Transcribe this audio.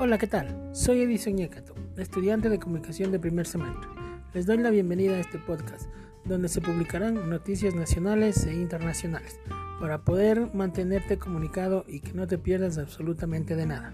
Hola, ¿qué tal? Soy Edison Ñecato, estudiante de comunicación de primer semestre. Les doy la bienvenida a este podcast, donde se publicarán noticias nacionales e internacionales, para poder mantenerte comunicado y que no te pierdas absolutamente de nada.